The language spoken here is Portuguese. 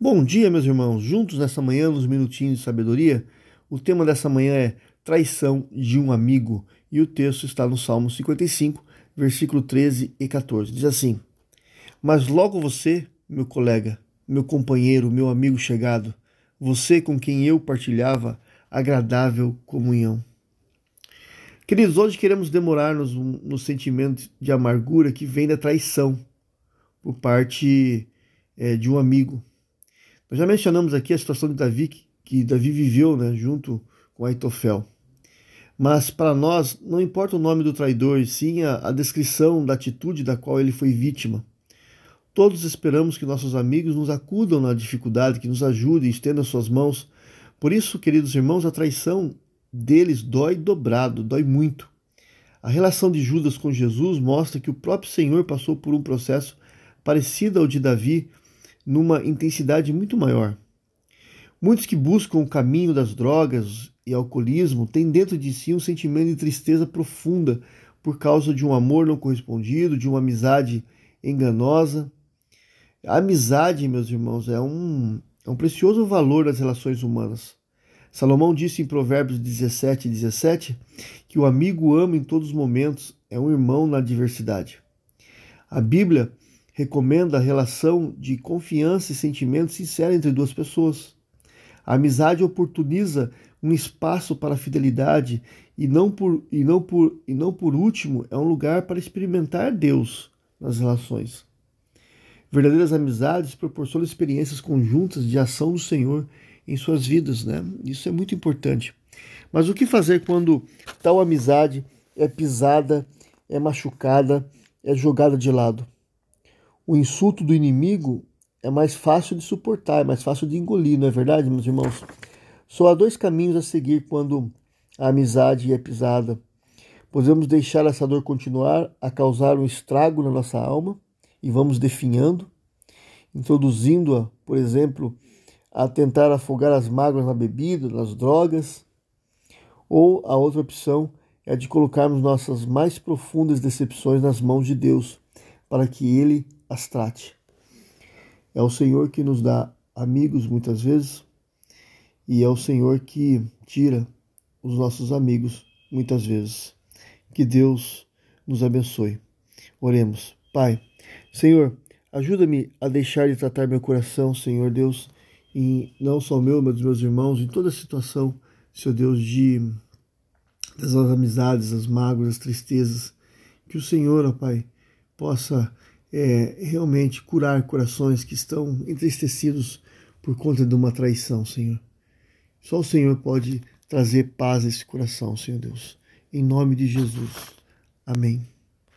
Bom dia, meus irmãos. Juntos nessa manhã, nos minutinhos de sabedoria, o tema dessa manhã é traição de um amigo e o texto está no Salmo 55, versículo 13 e 14. Diz assim: Mas logo você, meu colega, meu companheiro, meu amigo chegado, você com quem eu partilhava agradável comunhão. Queridos, hoje queremos demorar-nos no sentimento de amargura que vem da traição por parte é, de um amigo. Nós já mencionamos aqui a situação de Davi, que, Davi viveu né, junto com Aitofel. Mas para nós, não importa o nome do traidor, sim a, a descrição da atitude da qual ele foi vítima. Todos esperamos que nossos amigos nos acudam na dificuldade, que nos ajudem, estendam suas mãos. Por isso, queridos irmãos, a traição deles dói dobrado, dói muito. A relação de Judas com Jesus mostra que o próprio Senhor passou por um processo parecido ao de Davi numa intensidade muito maior. Muitos que buscam o caminho das drogas e alcoolismo têm dentro de si um sentimento de tristeza profunda por causa de um amor não correspondido, de uma amizade enganosa. A amizade, meus irmãos, é um, é um precioso valor das relações humanas. Salomão disse em Provérbios 17, 17 que o amigo ama em todos os momentos, é um irmão na adversidade. A Bíblia recomenda a relação de confiança e sentimento sincero entre duas pessoas. A amizade oportuniza um espaço para a fidelidade e não por, e não por, e não por último é um lugar para experimentar Deus nas relações. Verdadeiras amizades proporcionam experiências conjuntas de ação do Senhor em suas vidas, né? Isso é muito importante. Mas o que fazer quando tal amizade é pisada, é machucada, é jogada de lado? O insulto do inimigo é mais fácil de suportar, é mais fácil de engolir, não é verdade, meus irmãos? Só há dois caminhos a seguir quando a amizade é pisada. Podemos deixar essa dor continuar a causar um estrago na nossa alma e vamos definhando, introduzindo-a, por exemplo, a tentar afogar as mágoas na bebida, nas drogas. Ou a outra opção é de colocarmos nossas mais profundas decepções nas mãos de Deus, para que Ele as trate. É o Senhor que nos dá amigos muitas vezes e é o Senhor que tira os nossos amigos muitas vezes. Que Deus nos abençoe. Oremos. Pai, Senhor, ajuda-me a deixar de tratar meu coração, Senhor Deus, e não só meu, mas dos meus irmãos, em toda a situação, Senhor Deus, de das amizades, as mágoas, as tristezas. Que o Senhor, ó Pai, possa é, realmente curar corações que estão entristecidos por conta de uma traição, Senhor. Só o Senhor pode trazer paz a esse coração, Senhor Deus. Em nome de Jesus. Amém.